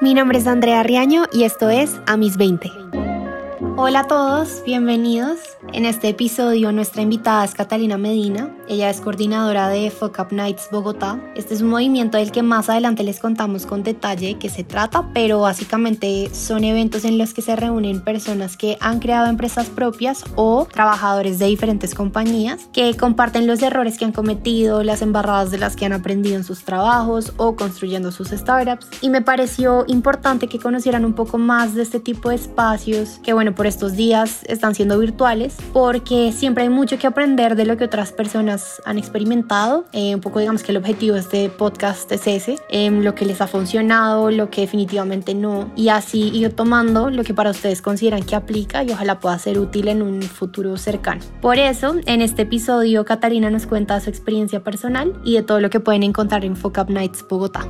Mi nombre es Andrea Riaño y esto es A mis 20. Hola a todos, bienvenidos. En este episodio nuestra invitada es Catalina Medina. Ella es coordinadora de Fuck Up Nights Bogotá. Este es un movimiento del que más adelante les contamos con detalle qué se trata, pero básicamente son eventos en los que se reúnen personas que han creado empresas propias o trabajadores de diferentes compañías que comparten los errores que han cometido, las embarradas de las que han aprendido en sus trabajos o construyendo sus startups. Y me pareció importante que conocieran un poco más de este tipo de espacios que bueno, por estos días están siendo virtuales porque siempre hay mucho que aprender de lo que otras personas han experimentado. Eh, un poco digamos que el objetivo de este podcast es ese, eh, lo que les ha funcionado, lo que definitivamente no, y así ir tomando lo que para ustedes consideran que aplica y ojalá pueda ser útil en un futuro cercano. Por eso, en este episodio, Catalina nos cuenta su experiencia personal y de todo lo que pueden encontrar en Focus Nights Bogotá.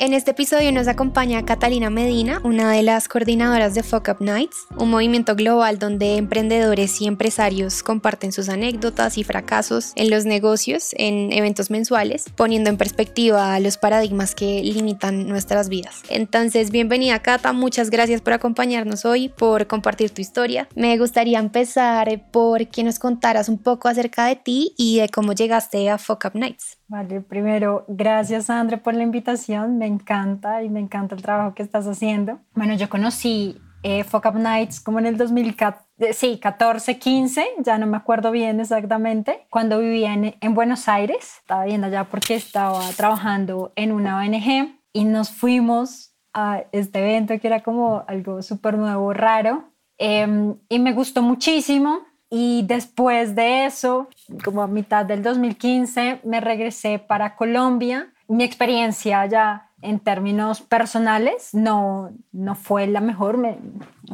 En este episodio nos acompaña Catalina Medina, una de las coordinadoras de Fuck Up Nights, un movimiento global donde emprendedores y empresarios comparten sus anécdotas y fracasos en los negocios en eventos mensuales, poniendo en perspectiva los paradigmas que limitan nuestras vidas. Entonces, bienvenida Cata, muchas gracias por acompañarnos hoy, por compartir tu historia. Me gustaría empezar por que nos contaras un poco acerca de ti y de cómo llegaste a Fuck Up Nights. Vale, primero, gracias André por la invitación, me encanta y me encanta el trabajo que estás haciendo. Bueno, yo conocí eh, Up Nights como en el 2014, eh, sí, 14, 15, ya no me acuerdo bien exactamente, cuando vivía en, en Buenos Aires, estaba viendo allá porque estaba trabajando en una ONG y nos fuimos a este evento que era como algo súper nuevo, raro, em, y me gustó muchísimo y después de eso, como a mitad del 2015, me regresé para Colombia. Mi experiencia ya en términos personales no, no fue la mejor, me,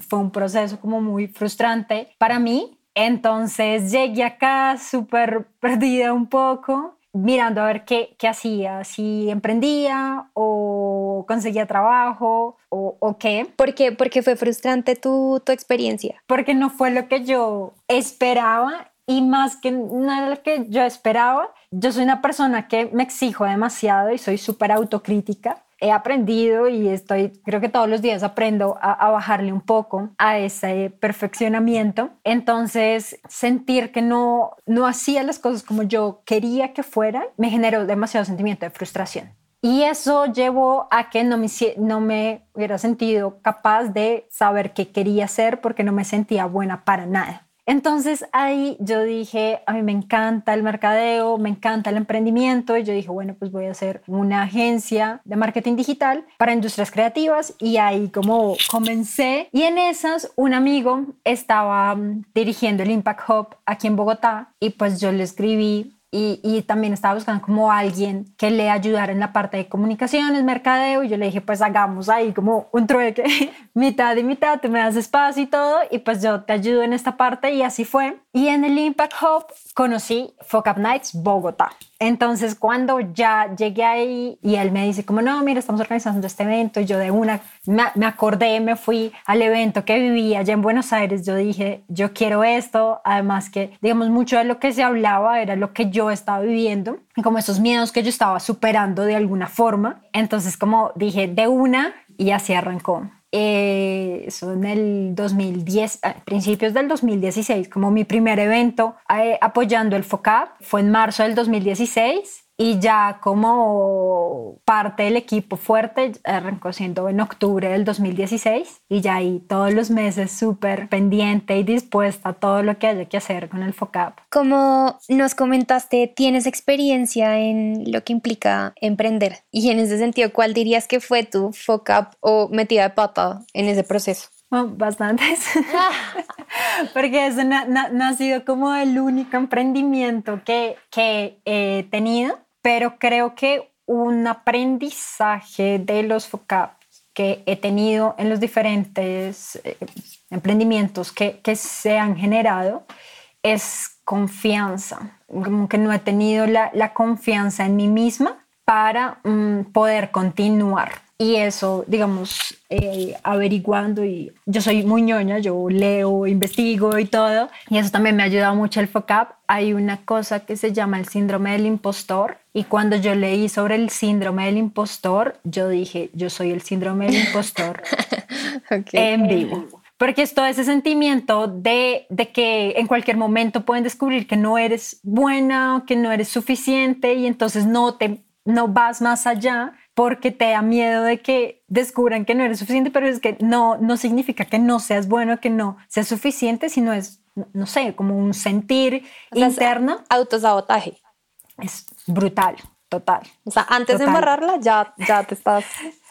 fue un proceso como muy frustrante para mí. Entonces llegué acá súper perdida un poco mirando a ver qué, qué hacía, si emprendía o conseguía trabajo o, o qué. ¿Por qué? Porque fue frustrante tu, tu experiencia. Porque no fue lo que yo esperaba y más que nada lo que yo esperaba, yo soy una persona que me exijo demasiado y soy súper autocrítica he aprendido y estoy, creo que todos los días aprendo a, bajarle un poco a ese perfeccionamiento. Entonces, sentir que no, no hacía las cosas como yo quería que fueran, me generó demasiado sentimiento de frustración. Y eso llevó a que no me, no me hubiera sentido capaz de saber qué quería hacer porque no me sentía buena para nada. Entonces ahí yo dije, a mí me encanta el mercadeo, me encanta el emprendimiento y yo dije, bueno, pues voy a hacer una agencia de marketing digital para industrias creativas y ahí como comencé. Y en esas un amigo estaba mm, dirigiendo el Impact Hub aquí en Bogotá y pues yo le escribí y, también estaba buscando como alguien que le ayudara en la parte de comunicaciones, mercadeo, y yo le dije, pues hagamos ahí como un trueque, mitad y mitad, tú me das espacio y todo, y pues yo te ayudo en esta parte, y así fue. Y en el Impact Hub conocí Focap Nights Bogotá. Entonces, cuando ya llegué ahí y él me dice, como no, mira, estamos organizando este evento, y yo de una me, acordé, me fui al evento que vivía allá en Buenos Aires, yo dije, yo quiero esto, además que, digamos, mucho de lo que se hablaba era lo que yo estaba viviendo, y como esos miedos que yo estaba superando de alguna forma. Entonces, como dije, de una, y así arrancó. Eh, eso en el 2010, principios del 2016, como mi primer evento eh, apoyando el FOCAP, fue en marzo del 2016 y ya como parte del equipo fuerte arrancó siendo en octubre del 2016 y ya ahí todos los meses súper pendiente y dispuesta a todo lo que haya que hacer con el FOCAP. Como nos comentaste, tienes experiencia en lo que implica emprender y en ese sentido, ¿cuál dirías que fue tu FOCAP o metida de pata en ese proceso? bastantes, porque eso no, no, ha sido como el único emprendimiento que, que he tenido pero creo que un aprendizaje de los FOCAP que he tenido en los diferentes eh, emprendimientos que, que, se han generado es confianza, como que no he tenido la, la confianza en mí misma para mm, poder continuar. Y eso, digamos, eh, averiguando y yo soy muy ñoña, yo leo, investigo y todo, y eso también me ha ayudado mucho el FOCAP. Hay una cosa que se llama el síndrome del impostor y cuando yo leí sobre el síndrome del impostor, yo dije, yo soy el síndrome del impostor en vivo. Porque es todo ese sentimiento de, de, que en cualquier momento pueden descubrir que no eres buena, que no eres suficiente y entonces no te no vas más allá porque te da miedo de que descubran que no eres suficiente, pero es que no, no significa que no seas bueno, que no seas suficiente, sino es, no sé, como un sentir interno. autosabotaje. Es brutal, total. O sea, antes de embarrarla ya, ya te estás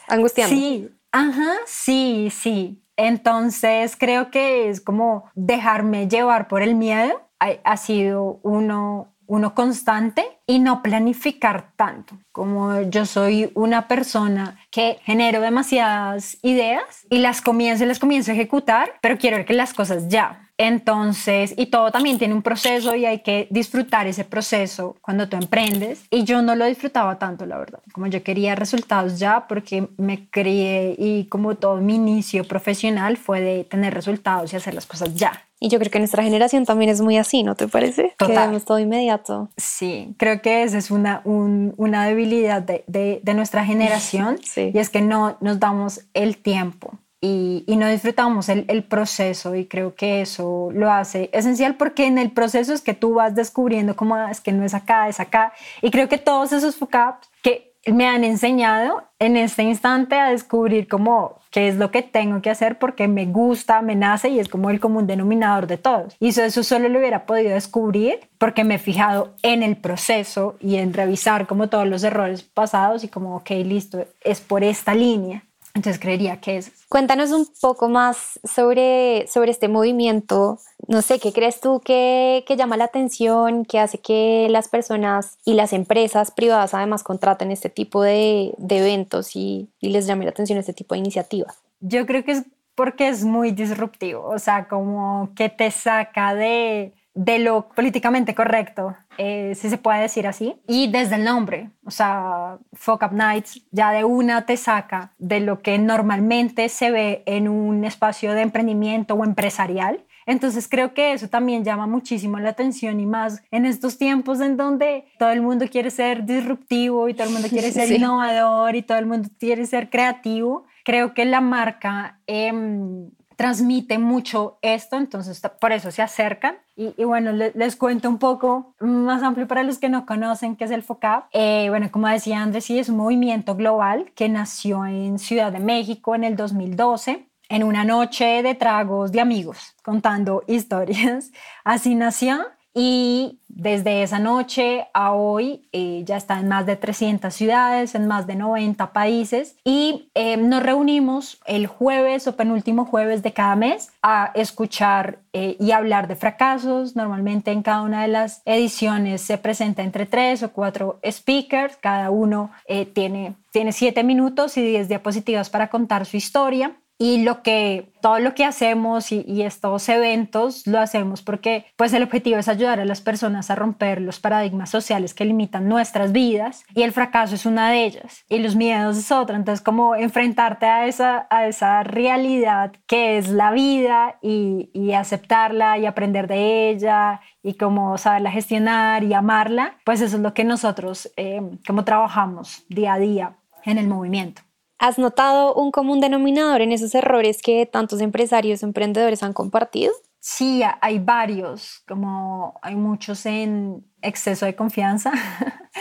angustiando. Sí, ajá, sí, sí. Entonces creo que es como dejarme llevar por el miedo. ha sido uno, uno constante y no planificar tanto. Como yo soy una persona que genero demasiadas ideas y las comienzo y las comienzo a ejecutar, pero quiero que las cosas ya. Entonces, y todo también tiene un proceso y hay que disfrutar ese proceso cuando tú emprendes. Y yo no lo disfrutaba tanto, la verdad. Como yo quería resultados ya porque me crié y como todo mi inicio profesional fue de tener resultados y hacer las cosas ya. Y yo creo que nuestra generación también es muy así, ¿no te parece? Total. Queremos todo inmediato. Sí, creo que esa es una, una debilidad de, de, de nuestra generación sí. y es que no nos damos el tiempo y, y no disfrutamos el, proceso y creo que eso lo hace esencial porque en el proceso es que tú vas descubriendo cómo ah, es que no es acá, es acá y creo que todos esos focaps que me han enseñado en este instante a descubrir cómo qué es lo que tengo que hacer porque me gusta, me nace y es como el común denominador de todos. Y eso, eso solo lo hubiera podido descubrir porque me he fijado en el proceso y en revisar como todos los errores pasados y como, ok, listo, es por esta línea. Entonces creería que es. Cuéntanos un poco más sobre, sobre este movimiento. No sé, ¿qué crees tú que, que llama la atención, que hace que las personas y las empresas privadas además contraten este tipo de, de eventos y, y les llame la atención este tipo de iniciativas? Yo creo que es porque es muy disruptivo, o sea, como que te saca de, de lo políticamente correcto, eh, si se puede decir así, y desde el nombre, o sea, Fuck Up Nights ya de una te saca de lo que normalmente se ve en un espacio de emprendimiento o empresarial. Entonces creo que eso también llama muchísimo la atención y más en estos tiempos en donde todo el mundo quiere ser disruptivo y todo el mundo quiere ser sí. innovador y todo el mundo quiere ser creativo. Creo que la marca eh, transmite mucho esto, entonces por eso se acercan. Y, y bueno, les, cuento un poco más amplio para los que no conocen qué es el FOCAP. Eh, bueno, como decía Andrés, sí, es un movimiento global que nació en Ciudad de México en el 2012 en una noche de tragos de amigos contando historias. Así nació y desde esa noche a hoy eh, ya está en más de 300 ciudades, en más de 90 países. Y eh, nos reunimos el jueves o penúltimo jueves de cada mes a escuchar eh, y hablar de fracasos. Normalmente en cada una de las ediciones se presenta entre tres o cuatro speakers, cada uno eh, tiene, tiene siete minutos y diez diapositivas para contar su historia y lo que todo lo que hacemos y, estos eventos lo hacemos porque pues el objetivo es ayudar a las personas a romper los paradigmas sociales que limitan nuestras vidas y el fracaso es una de ellas y los miedos es otra. Entonces como enfrentarte a esa a esa realidad que es la vida y, aceptarla y aprender de ella y cómo saberla gestionar y amarla pues eso es lo que nosotros eh, como trabajamos día a día en el movimiento ¿Has notado un común denominador en esos errores que tantos empresarios o emprendedores han compartido? Sí, hay varios, como hay muchos en exceso de confianza.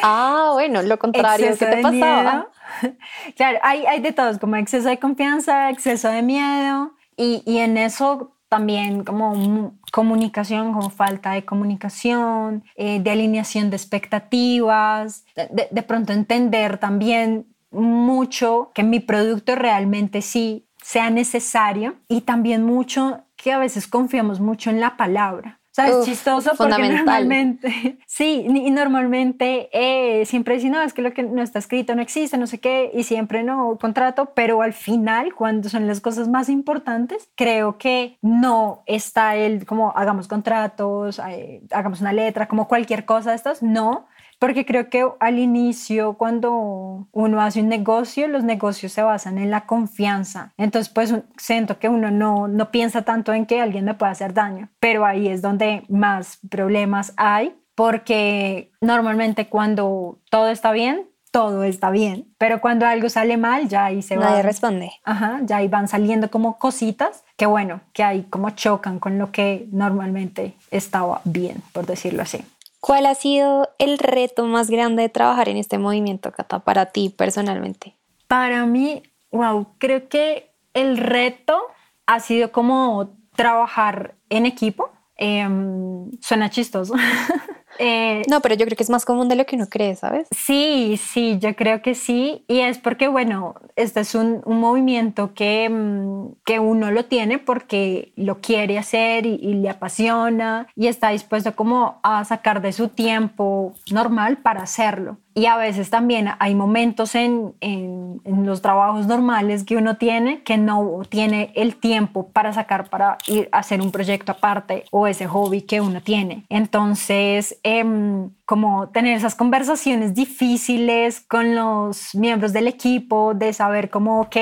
Ah, bueno, lo contrario, ¿qué te pasaba? Miedo. Claro, hay, hay de todos, como exceso de confianza, exceso de miedo, y, y en eso también como comunicación, como falta de comunicación, eh, de alineación de expectativas, de, de pronto entender también mucho que mi producto realmente sí sea necesario y también mucho que a veces confiamos mucho en la palabra. O sea, es chistoso porque normalmente, sí, y normalmente eh, siempre dicen, no, es que lo que no está escrito no existe, no sé qué, y siempre no contrato, pero al final, cuando son las cosas más importantes, creo que no está el como hagamos contratos, eh, hagamos una letra, como cualquier cosa de estas, no, porque creo que al inicio, cuando uno hace un negocio, los negocios se basan en la confianza. Entonces, pues siento que uno no, no piensa tanto en que alguien me pueda hacer daño, pero ahí es donde más problemas hay, porque normalmente cuando todo está bien, todo está bien, pero cuando algo sale mal, ya ahí se va. Nadie responde. Ajá, ya ahí van saliendo como cositas que bueno, que ahí como chocan con lo que normalmente estaba bien, por decirlo así. ¿Cuál ha sido el reto más grande de trabajar en este movimiento, Cata, para ti personalmente? Para mí, wow, creo que el reto ha sido como trabajar en equipo. Em, suena chistoso, Eh, no, pero yo creo que es más común de lo que uno cree, ¿sabes? Sí, sí, yo creo que sí. Y es porque, bueno, este es un, movimiento que, mm, que, uno lo tiene porque lo quiere hacer y, le apasiona y está dispuesto como a sacar de su tiempo normal para hacerlo. Y a veces también hay momentos en, en, los trabajos normales que uno tiene que no tiene el tiempo para sacar para ir a hacer un proyecto aparte o ese hobby que uno tiene. Entonces, Em, como tener esas conversaciones difíciles con los miembros del equipo, de saber como, ok,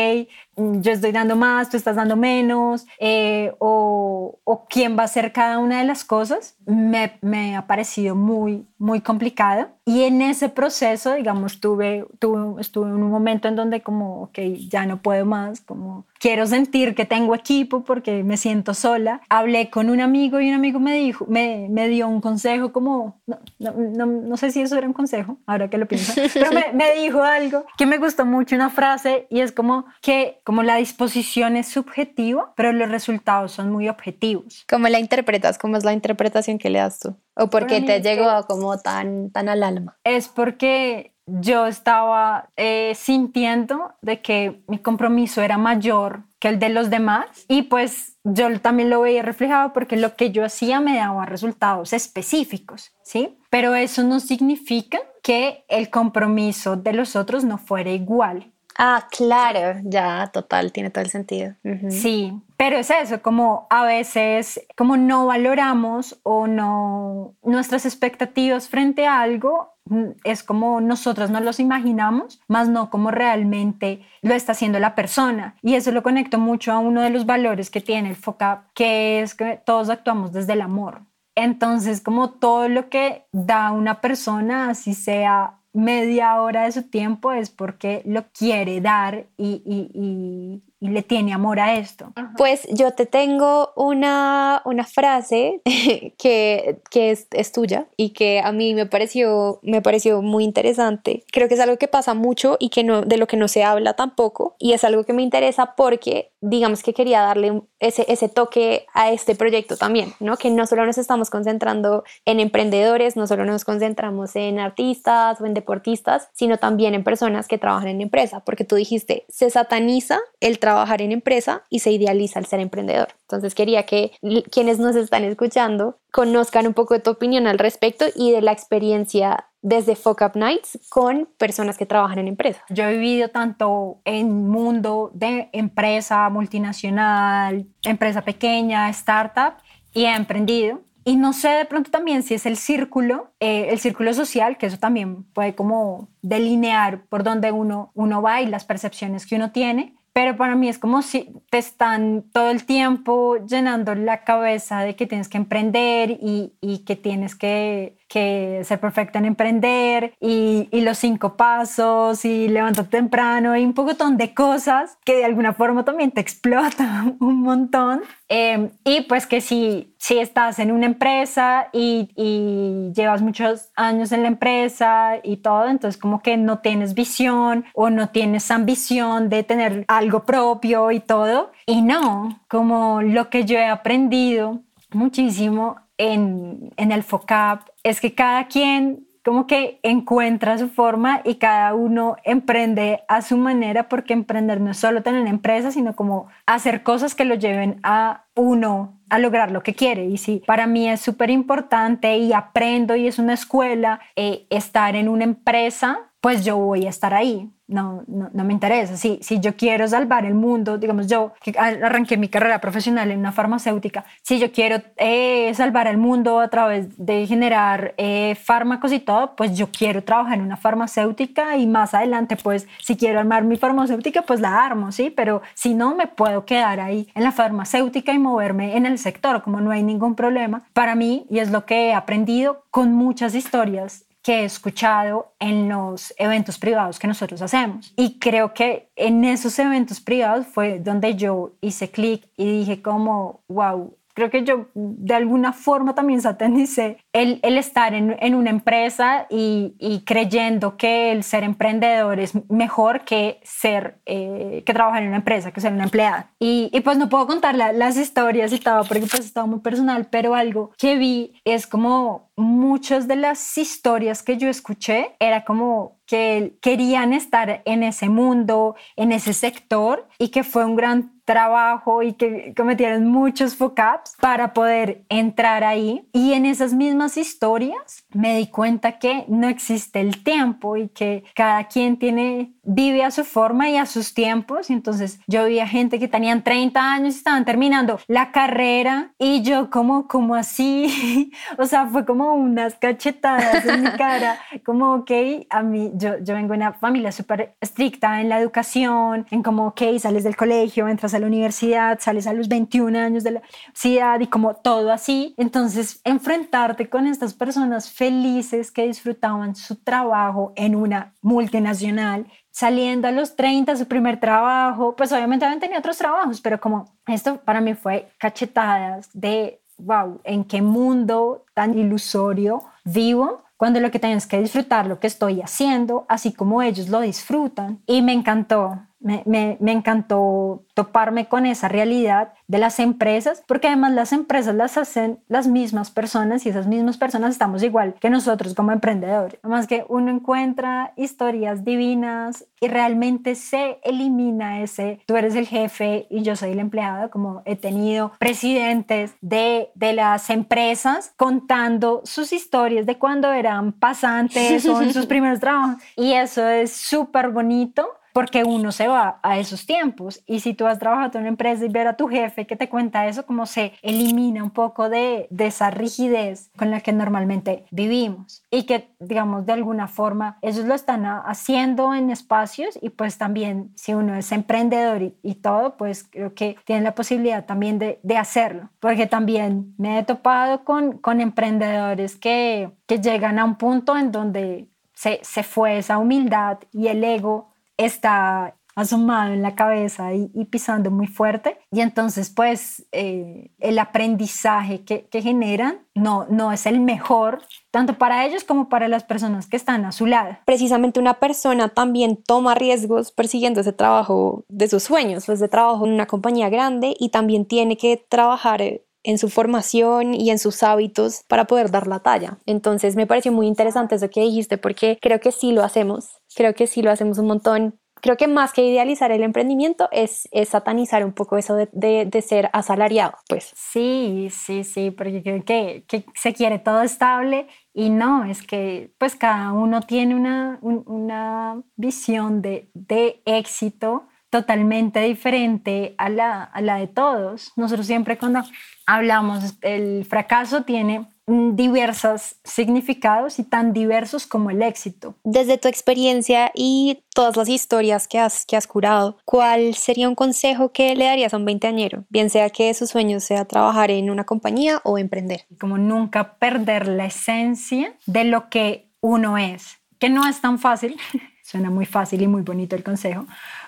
yo estoy dando más, tú estás dando menos, eh, o, o, quién va a hacer cada una de las cosas, me, me, ha parecido muy, muy complicado. Y en ese proceso, digamos, tuve, tuve, estuve en un momento en donde como, ok, ya no puedo más, como quiero sentir que tengo equipo porque me siento sola. Hablé con un amigo y un amigo me dijo, me, me dio un consejo como, no, no, no, sé si eso era un consejo, ahora que lo pienso, pero me, me, dijo algo que me gustó mucho, una frase, y es como que como la disposición es subjetiva, pero los resultados son muy objetivos. ¿Cómo la interpretas? ¿Cómo es la interpretación que le das tú? ¿O por qué te llegó como tan, tan al alma? Es porque yo estaba eh, sintiendo de que mi compromiso era mayor que el de los demás y pues yo también lo veía reflejado porque lo que yo hacía me daba resultados específicos, ¿sí? Pero eso no significa que el compromiso de los otros no fuera igual. Ah, claro, ya, total, tiene todo el sentido. Sí, pero es eso, como a veces, como no valoramos o no, nuestras expectativas frente a algo mm, es como nosotros nos los imaginamos, más no como realmente lo está haciendo la persona. Y eso lo conecto mucho a uno de los valores que tiene el FOCAP, que es que todos actuamos desde el amor. Entonces, como todo lo que da una persona, así sea media hora de su tiempo es porque lo quiere dar y, y, y le tiene amor a esto. Pues yo te tengo una, una frase que, que es, es, tuya y que a mí me pareció, me pareció muy interesante. Creo que es algo que pasa mucho y que no, de lo que no se habla tampoco y es algo que me interesa porque digamos que quería darle ese, ese toque a este proyecto también, ¿no? Que no solo nos estamos concentrando en emprendedores, no solo nos concentramos en artistas o en deportistas, sino también en personas que trabajan en empresa, porque tú dijiste, se sataniza el trabajar en empresa y se idealiza el ser emprendedor. Entonces quería que quienes nos están escuchando conozcan un poco de tu opinión al respecto y de la experiencia desde Fuck Up Nights con personas que trabajan en empresa. Yo he vivido tanto en mundo de empresa multinacional, empresa pequeña, startup y he emprendido. Y no sé de pronto también si es el círculo, eh, el círculo social, que eso también puede como delinear por dónde uno, uno va y las percepciones que uno tiene, pero para mí es como si te están todo el tiempo llenando la cabeza de que tienes que emprender y, y que tienes que que ser perfecta en emprender y, los cinco pasos y levantarte temprano y un poquitón de cosas que de alguna forma también te explotan un montón. Em, y pues que si, si estás en una empresa y, y, llevas muchos años en la empresa y todo, entonces como que no tienes visión o no tienes ambición de tener algo propio y todo. Y no, como lo que yo he aprendido muchísimo en, en el FOCAP. Es que cada quien como que encuentra su forma y cada uno emprende a su manera porque emprender no es solo tener empresa, sino como hacer cosas que lo lleven a uno a lograr lo que quiere. Y si para mí es súper importante y aprendo y es una escuela, eh, estar en una empresa, pues yo voy a estar ahí no, no, no, me interesa. Si, si yo quiero salvar el mundo, digamos, yo arranqué mi carrera profesional en una farmacéutica, si yo quiero eh, salvar el mundo a través de generar eh, fármacos y todo, pues yo quiero trabajar en una farmacéutica y más adelante, pues si quiero armar mi farmacéutica, pues la armo, ¿sí? Pero si no, me puedo quedar ahí en la farmacéutica y moverme en el sector, como no hay ningún problema. Para mí, y es lo que he aprendido con muchas historias que he escuchado en los eventos privados que nosotros hacemos. Y creo que en esos eventos privados fue donde yo hice clic y dije como, wow, creo que yo de alguna forma también satanicé el, el estar en, en, una empresa y, y, creyendo que el ser emprendedor es mejor que ser, eh, que trabajar en una empresa, que ser una empleada. Y, y pues no puedo contar las historias y todo porque pues estaba muy personal, pero algo que vi es como muchas de las historias que yo escuché era como que querían estar en ese mundo, en ese sector y que fue un gran trabajo y que cometieron muchos fuck-ups para poder entrar ahí. Y en esas mismas historias me di cuenta que no existe el tiempo y que cada quien tiene, vive a su forma y a sus tiempos. Entonces yo vi a gente que tenían 30 años y estaban terminando la carrera y yo como, como así, o sea, fue como unas cachetadas en mi cara, como, ok, a mí, yo, yo vengo de una familia súper estricta en la educación, en como, ok, sales del colegio, entras a la universidad, sales a los 21 años de la universidad y como todo así. Entonces, enfrentarte con estas personas felices que disfrutaban su trabajo en una multinacional, saliendo a los 30, su primer trabajo, pues obviamente habían tenido otros trabajos, pero como esto para mí fue cachetadas de, wow, ¿en qué mundo tan ilusorio vivo? cuando lo que tengo es que disfrutar lo que estoy haciendo, así como ellos lo disfrutan. Y me encantó, me, me, me, encantó toparme con esa realidad de las empresas, porque además las empresas las hacen las mismas personas y esas mismas personas estamos igual que nosotros como emprendedores. Además que uno encuentra historias divinas y realmente se elimina ese, tú eres el jefe y yo soy el empleado, como he tenido presidentes de, de las empresas contando sus historias de cuando eran pasantes o en sus primeros trabajos. Y eso es súper bonito porque uno se va a esos tiempos. Y si tú has trabajado en una empresa y ver a tu jefe que te cuenta eso, como se elimina un poco de, de esa rigidez con la que normalmente vivimos. Y que, digamos, de alguna forma ellos lo están haciendo en espacios y pues también si uno es emprendedor y, y todo, pues creo que tiene la posibilidad también de, de, hacerlo, porque también me he topado con, con emprendedores que, que llegan a un punto en donde se, se fue esa humildad y el ego está asomado en la cabeza y, pisando muy fuerte. Y entonces, pues, eh, el aprendizaje que, que, generan no, no es el mejor, tanto para ellos como para las personas que están a su lado. Precisamente una persona también toma riesgos persiguiendo ese trabajo de sus sueños, pues de trabajo en una compañía grande y también tiene que trabajar en su formación y en sus hábitos para poder dar la talla. Entonces me pareció muy interesante eso que dijiste porque creo que sí lo hacemos, creo que sí lo hacemos un montón. Creo que más que idealizar el emprendimiento es, satanizar un poco eso de, de, ser asalariado, pues. Sí, sí, sí, porque creo que, que, se quiere todo estable y no, es que pues cada uno tiene una, una visión de, de éxito totalmente diferente a la, a la de todos. Nosotros siempre cuando hablamos, el fracaso tiene diversos significados y tan diversos como el éxito. Desde tu experiencia y todas las historias que has, que has curado, ¿cuál sería un consejo que le darías a un veinteañero? Bien sea que su sueño sea trabajar en una compañía o emprender. Como nunca perder la esencia de lo que uno es, que no es tan fácil, suena muy fácil y muy bonito el consejo,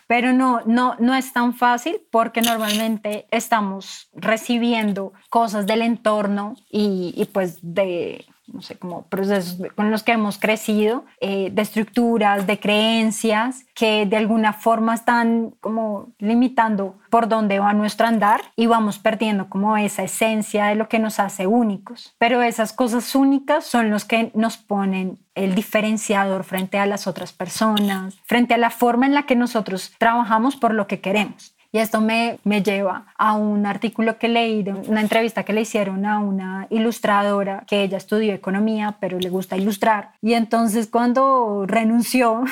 pero no, no, no es tan fácil porque normalmente estamos recibiendo cosas del entorno y, y pues de no sé, como procesos con los que hemos crecido, eh, de estructuras, de creencias que de alguna forma están como limitando por dónde va nuestro andar y vamos perdiendo como esa esencia de lo que nos hace únicos. Pero esas cosas únicas son los que nos ponen el diferenciador frente a las otras personas, frente a la forma en la que nosotros trabajamos por lo que queremos. Y esto me, me lleva a un artículo que leí, de una entrevista que le hicieron a una ilustradora que ella estudió economía, pero le gusta ilustrar. Y entonces cuando renunció,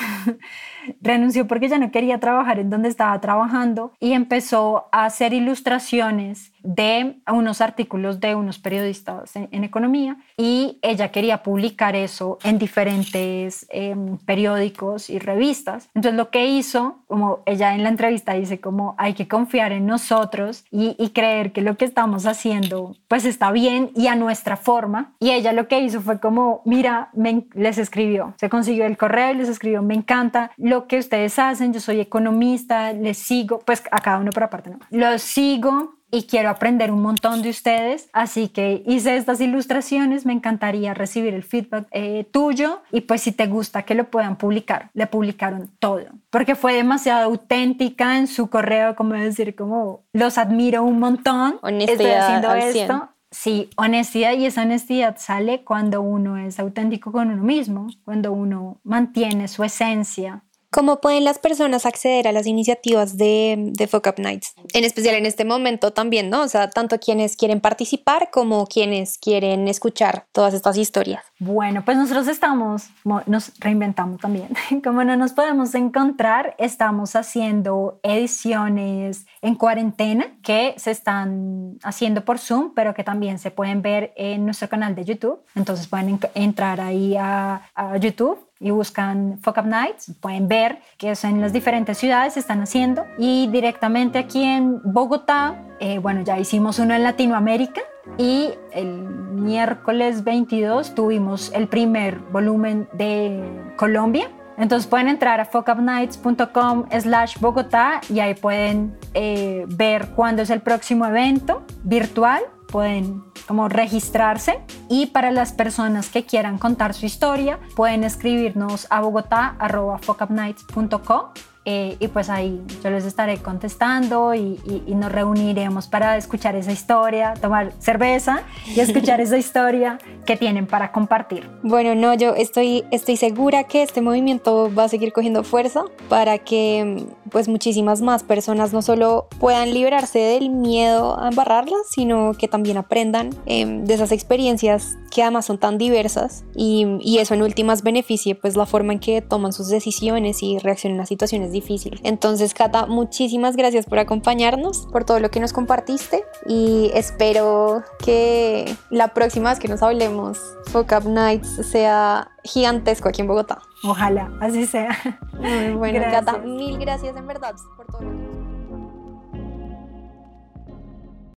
renunció porque ya no quería trabajar en donde estaba trabajando y empezó a hacer ilustraciones de unos artículos de unos periodistas en, economía y ella quería publicar eso en diferentes em, periódicos y revistas. Entonces lo que hizo, como ella en la entrevista dice, como hay que confiar en nosotros y, creer que lo que estamos haciendo pues está bien y a nuestra forma. Y ella lo que hizo fue como, mira, les escribió, se consiguió el correo y les escribió, me encanta lo que ustedes hacen, yo soy economista, les sigo, pues a cada uno por aparte, ¿no? Los sigo, y quiero aprender un montón de ustedes, así que hice estas ilustraciones, me encantaría recibir el feedback eh, tuyo y pues si te gusta que lo puedan publicar, le publicaron todo, porque fue demasiado auténtica en su correo, como decir, como los admiro un montón, honestidad estoy haciendo esto. Sí, honestidad y esa honestidad sale cuando uno es auténtico con uno mismo, cuando uno mantiene su esencia, ¿Cómo pueden las personas acceder a las iniciativas de, de Fuck Up Nights? En especial en este momento también, ¿no? O sea, tanto quienes quieren participar como quienes quieren escuchar todas estas historias. Bueno, pues nosotros estamos, nos reinventamos también. Como no nos podemos encontrar, estamos haciendo ediciones en cuarentena que se están haciendo por Zoom, pero que también se pueden ver en nuestro canal de YouTube. Entonces pueden entrar ahí a, a YouTube y buscan Fuck Up Nights, pueden ver que eso en las diferentes ciudades se están haciendo. Y directamente aquí en Bogotá, eh, bueno, ya hicimos uno en Latinoamérica y el miércoles 22 tuvimos el primer volumen de Colombia. Entonces pueden entrar a fuckupnights.com slash Bogotá y ahí pueden eh, ver cuándo es el próximo evento virtual pueden como registrarse y para las personas que quieran contar su historia pueden escribirnos a bogotá.focupnights.com eh, y pues ahí yo les estaré contestando y, nos reuniremos para escuchar esa historia, tomar cerveza y escuchar esa historia que tienen para compartir. Bueno, no, yo estoy, estoy segura que este movimiento va a seguir cogiendo fuerza para que pues muchísimas más personas no solo puedan liberarse del miedo a embarrarlas, sino que también aprendan em, de esas experiencias que además son tan diversas y, eso en últimas beneficie pues la forma en que toman sus decisiones y reaccionan a situaciones difícil. Entonces, Cata, muchísimas gracias por acompañarnos, por todo lo que nos compartiste y espero que la próxima vez que nos hablemos, Fuck Up Nights sea gigantesco aquí en Bogotá. Ojalá, así sea. Muy bueno, Cata, mil gracias en verdad por todo lo que